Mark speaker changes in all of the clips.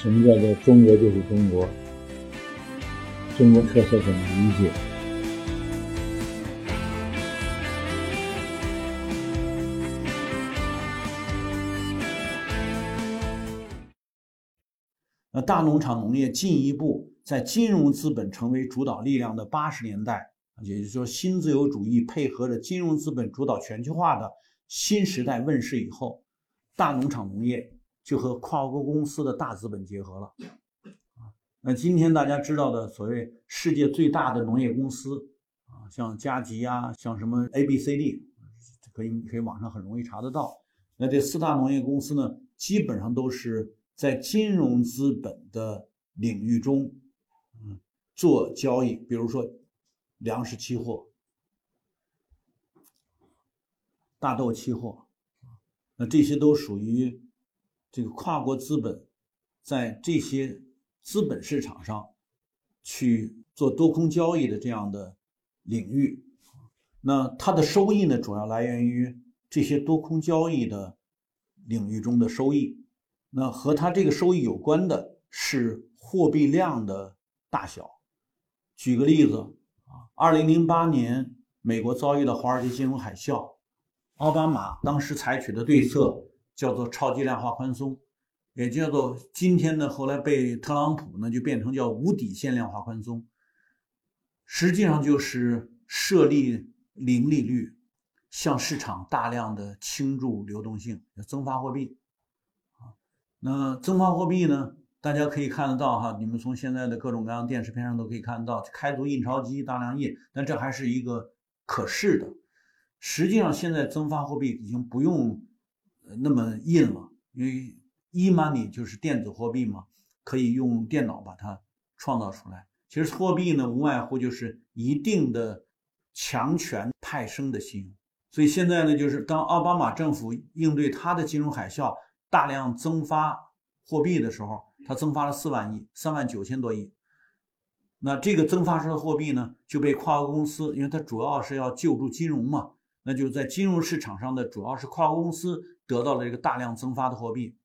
Speaker 1: 什么叫做中国就是中国？中国特色怎么理解？
Speaker 2: 那大农场农业进一步在金融资本成为主导力量的八十年代，也就是说新自由主义配合着金融资本主导全球化的新时代问世以后，大农场农业就和跨国公司的大资本结合了。那今天大家知道的所谓世界最大的农业公司啊，像加吉啊，像什么 A、B、C、D，可以可以网上很容易查得到。那这四大农业公司呢，基本上都是。在金融资本的领域中，嗯，做交易，比如说粮食期货、大豆期货，那这些都属于这个跨国资本在这些资本市场上去做多空交易的这样的领域。那它的收益呢，主要来源于这些多空交易的领域中的收益。那和它这个收益有关的是货币量的大小。举个例子啊，二零零八年美国遭遇了华尔街金融海啸，奥巴马当时采取的对策叫做超级量化宽松，也叫做今天呢后来被特朗普呢就变成叫无底线量化宽松，实际上就是设立零利率，向市场大量的倾注流动性，增发货币。那增发货币呢？大家可以看得到哈，你们从现在的各种各样电视片上都可以看得到，开足印钞机大量印，但这还是一个可视的。实际上，现在增发货币已经不用那么硬了，因为 e-money 就是电子货币嘛，可以用电脑把它创造出来。其实货币呢，无外乎就是一定的强权派生的信用。所以现在呢，就是当奥巴马政府应对他的金融海啸。大量增发货币的时候，它增发了四万亿，三万九千多亿。那这个增发出的货币呢，就被跨国公司，因为它主要是要救助金融嘛，那就在金融市场上的主要是跨国公司得到了这个大量增发的货币，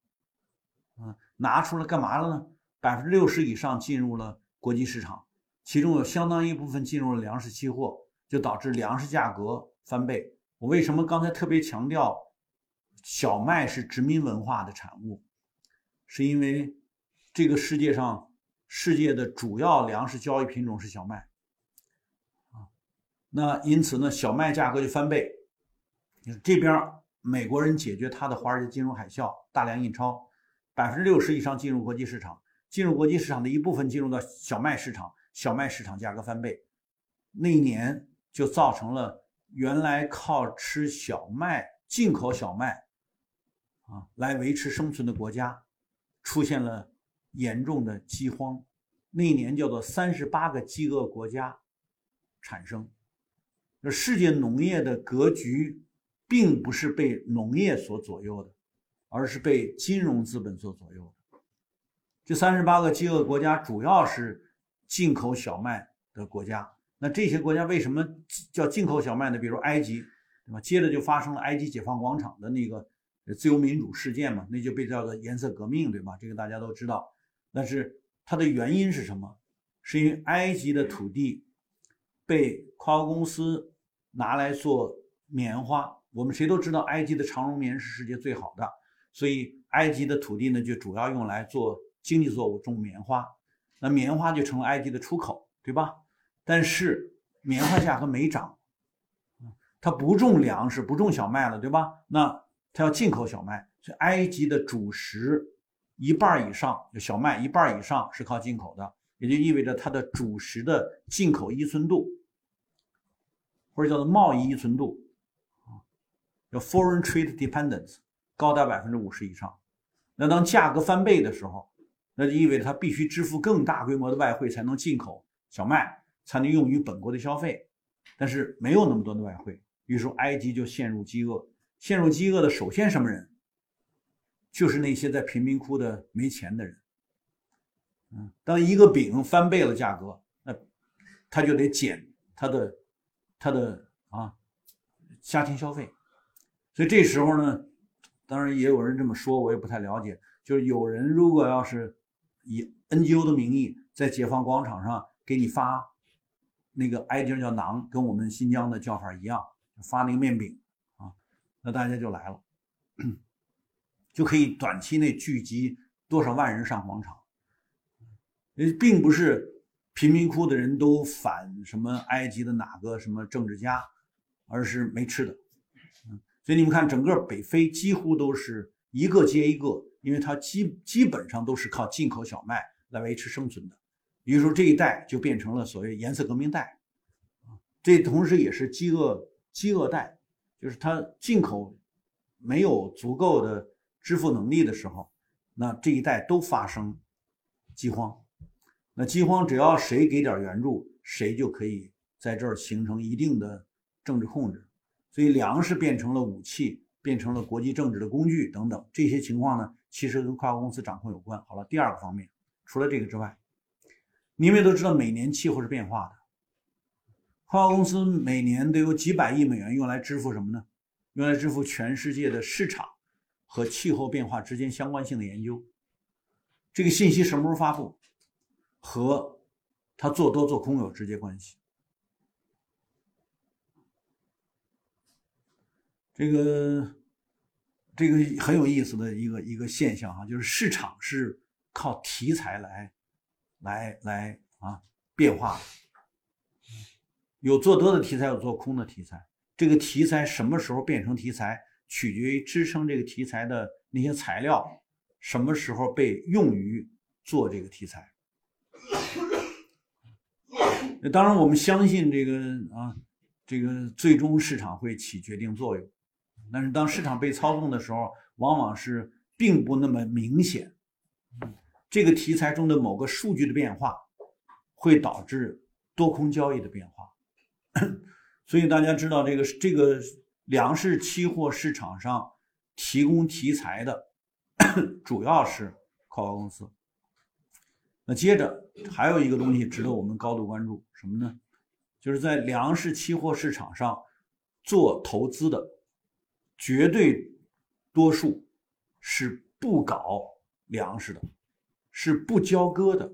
Speaker 2: 嗯，拿出来干嘛了呢？百分之六十以上进入了国际市场，其中有相当一部分进入了粮食期货，就导致粮食价格翻倍。我为什么刚才特别强调？小麦是殖民文化的产物，是因为这个世界上世界的主要粮食交易品种是小麦啊，那因此呢，小麦价格就翻倍。这边美国人解决他的华尔街金融海啸，大量印钞，百分之六十以上进入国际市场，进入国际市场的一部分进入到小麦市场，小麦市场价格翻倍，那一年就造成了原来靠吃小麦进口小麦。啊，来维持生存的国家出现了严重的饥荒，那一年叫做三十八个饥饿国家产生。那世界农业的格局并不是被农业所左右的，而是被金融资本所左右的。这三十八个饥饿国家主要是进口小麦的国家。那这些国家为什么叫进口小麦呢？比如埃及，对吧？接着就发生了埃及解放广场的那个。自由民主事件嘛，那就被叫做颜色革命，对吧？这个大家都知道。但是它的原因是什么？是因为埃及的土地被跨国公司拿来做棉花。我们谁都知道，埃及的长绒棉是世界最好的，所以埃及的土地呢，就主要用来做经济作物，种棉花。那棉花就成了埃及的出口，对吧？但是棉花价格没涨，它不种粮食，不种小麦了，对吧？那它要进口小麦，所以埃及的主食一半以上小麦，一半以上是靠进口的，也就意味着它的主食的进口依存度，或者叫做贸易依存度，叫 foreign trade dependence 高达百分之五十以上。那当价格翻倍的时候，那就意味着它必须支付更大规模的外汇才能进口小麦，才能用于本国的消费。但是没有那么多的外汇，于是埃及就陷入饥饿。陷入饥饿的首先什么人？就是那些在贫民窟的没钱的人。嗯，当一个饼翻倍了价格，那他就得减他的他的啊家庭消费。所以这时候呢，当然也有人这么说，我也不太了解。就是有人如果要是以 NGO 的名义在解放广场上给你发那个挨斤叫馕，跟我们新疆的叫法一样，发那个面饼啊，那大家就来了，就可以短期内聚集多少万人上广场。并不是贫民窟的人都反什么埃及的哪个什么政治家，而是没吃的。所以你们看，整个北非几乎都是一个接一个，因为它基基本上都是靠进口小麦来维持生存的。于是说这一带就变成了所谓颜色革命带，这同时也是饥饿饥饿带，就是它进口没有足够的支付能力的时候，那这一带都发生饥荒。那饥荒只要谁给点援助，谁就可以在这儿形成一定的政治控制。所以粮食变成了武器，变成了国际政治的工具等等，这些情况呢，其实跟跨国公司掌控有关。好了，第二个方面，除了这个之外，你们也都知道，每年气候是变化的，跨国公司每年都有几百亿美元用来支付什么呢？用来支付全世界的市场和气候变化之间相关性的研究。这个信息什么时候发布，和他做多做空有直接关系。这个这个很有意思的一个一个现象哈，就是市场是靠题材来来来啊变化的，有做多的题材，有做空的题材。这个题材什么时候变成题材，取决于支撑这个题材的那些材料什么时候被用于做这个题材。当然，我们相信这个啊，这个最终市场会起决定作用。但是当市场被操纵的时候，往往是并不那么明显。这个题材中的某个数据的变化，会导致多空交易的变化。所以大家知道，这个这个粮食期货市场上提供题材的，主要是跨国公司。那接着还有一个东西值得我们高度关注，什么呢？就是在粮食期货市场上做投资的。绝对多数是不搞粮食的，是不交割的，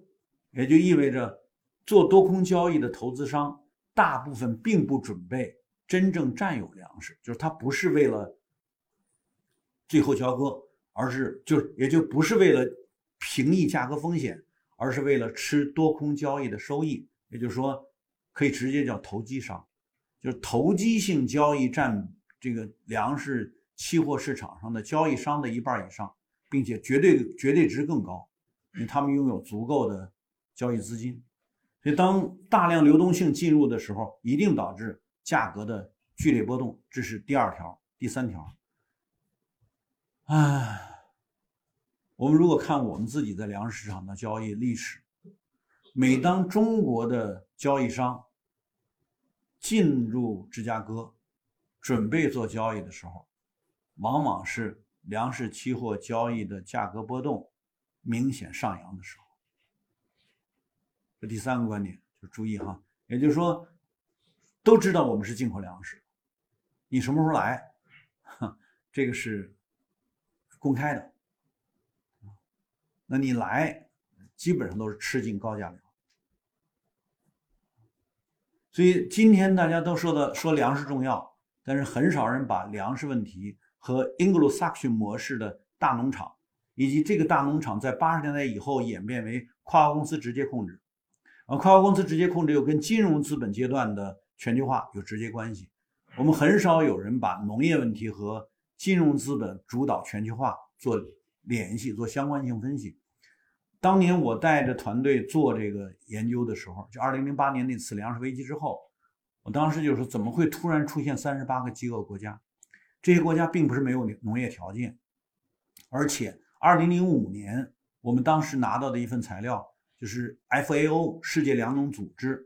Speaker 2: 也就意味着做多空交易的投资商大部分并不准备真正占有粮食，就是他不是为了最后交割，而是就也就不是为了平抑价格风险，而是为了吃多空交易的收益。也就是说，可以直接叫投机商，就是投机性交易占。这个粮食期货市场上的交易商的一半以上，并且绝对绝对值更高，因为他们拥有足够的交易资金，所以当大量流动性进入的时候，一定导致价格的剧烈波动。这是第二条，第三条。唉，我们如果看我们自己在粮食市场的交易历史，每当中国的交易商进入芝加哥。准备做交易的时候，往往是粮食期货交易的价格波动明显上扬的时候。这第三个观点就注意哈，也就是说，都知道我们是进口粮食，你什么时候来，这个是公开的，那你来基本上都是吃进高价粮。所以今天大家都说的说粮食重要。但是很少人把粮食问题和 Anglo-Saxon 模式的大农场，以及这个大农场在八十年代以后演变为跨国公司直接控制，啊，跨国公司直接控制又跟金融资本阶段的全球化有直接关系。我们很少有人把农业问题和金融资本主导全球化做联系、做相关性分析。当年我带着团队做这个研究的时候，就二零零八年那次粮食危机之后。我当时就说，怎么会突然出现三十八个饥饿国家？这些国家并不是没有农业条件，而且二零零五年我们当时拿到的一份材料，就是 FAO 世界粮农组织，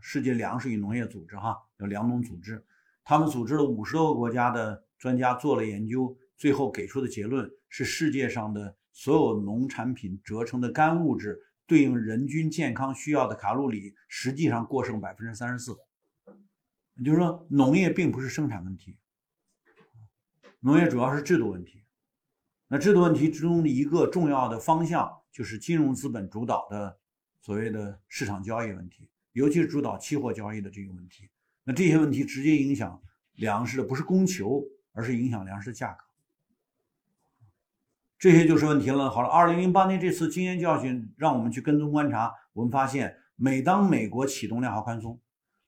Speaker 2: 世界粮食与农业组织哈，有粮农组织，他们组织了五十多个国家的专家做了研究，最后给出的结论是，世界上的所有农产品折成的干物质对应人均健康需要的卡路里，实际上过剩百分之三十四。也就是说，农业并不是生产问题，农业主要是制度问题。那制度问题之中的一个重要的方向就是金融资本主导的所谓的市场交易问题，尤其是主导期货交易的这个问题。那这些问题直接影响粮食的不是供求，而是影响粮食价格。这些就是问题了。好了，二零零八年这次经验教训让我们去跟踪观察，我们发现，每当美国启动量化宽松，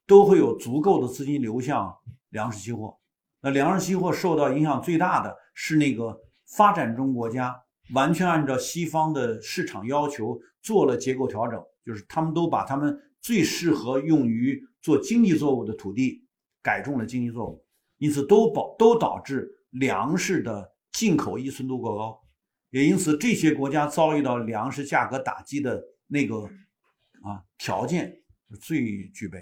Speaker 2: 都会有足够的资金流向粮食期货。那粮食期货受到影响最大的是那个。发展中国家完全按照西方的市场要求做了结构调整，就是他们都把他们最适合用于做经济作物的土地改种了经济作物，因此都保都导致粮食的进口依存度过高，也因此这些国家遭遇到粮食价格打击的那个啊条件最具备，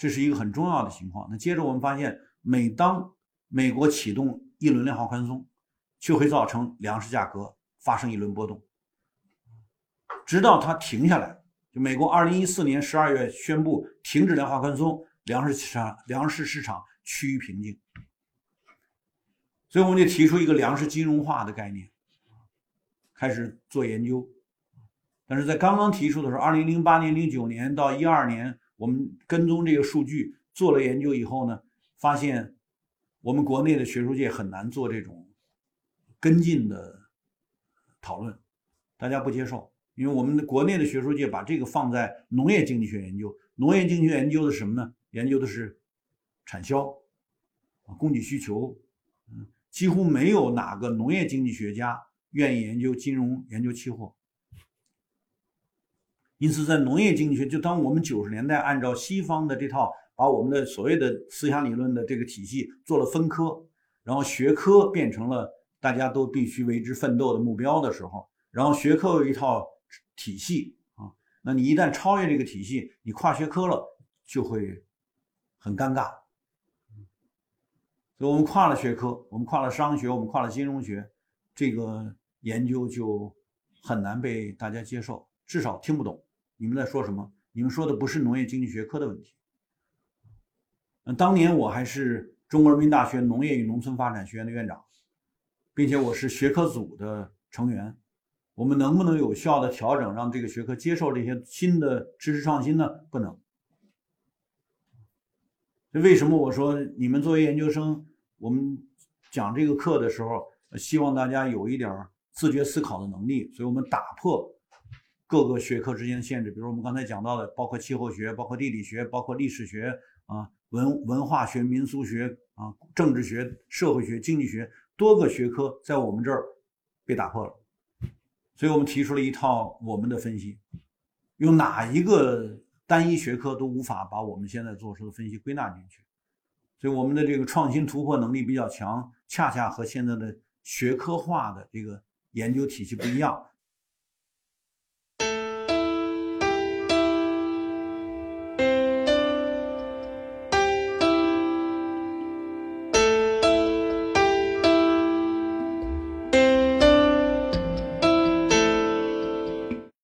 Speaker 2: 这是一个很重要的情况。那接着我们发现，每当美国启动一轮量化宽松，就会造成粮食价格发生一轮波动，直到它停下来。就美国二零一四年十二月宣布停止量化宽松，粮食市场粮食市场趋于平静。所以我们就提出一个粮食金融化的概念，开始做研究。但是在刚刚提出的时候，二零零八年、零九年到一二年，我们跟踪这个数据做了研究以后呢，发现。我们国内的学术界很难做这种跟进的讨论，大家不接受，因为我们的国内的学术界把这个放在农业经济学研究，农业经济学研究的什么呢？研究的是产销啊，供给需求，嗯，几乎没有哪个农业经济学家愿意研究金融、研究期货。因此，在农业经济学，就当我们九十年代按照西方的这套。把我们的所谓的思想理论的这个体系做了分科，然后学科变成了大家都必须为之奋斗的目标的时候，然后学科有一套体系啊，那你一旦超越这个体系，你跨学科了就会很尴尬。所以我们跨了学科，我们跨了商学，我们跨了金融学，这个研究就很难被大家接受，至少听不懂你们在说什么。你们说的不是农业经济学科的问题。嗯当年我还是中国人民大学农业与农村发展学院的院长，并且我是学科组的成员。我们能不能有效的调整，让这个学科接受这些新的知识创新呢？不能。为什么我说你们作为研究生，我们讲这个课的时候，希望大家有一点自觉思考的能力？所以我们打破各个学科之间的限制，比如我们刚才讲到的，包括气候学、包括地理学、包括历史学啊。文文化学、民俗学啊、政治学、社会学、经济学多个学科在我们这儿被打破了，所以我们提出了一套我们的分析，用哪一个单一学科都无法把我们现在做出的分析归纳进去，所以我们的这个创新突破能力比较强，恰恰和现在的学科化的这个研究体系不一样，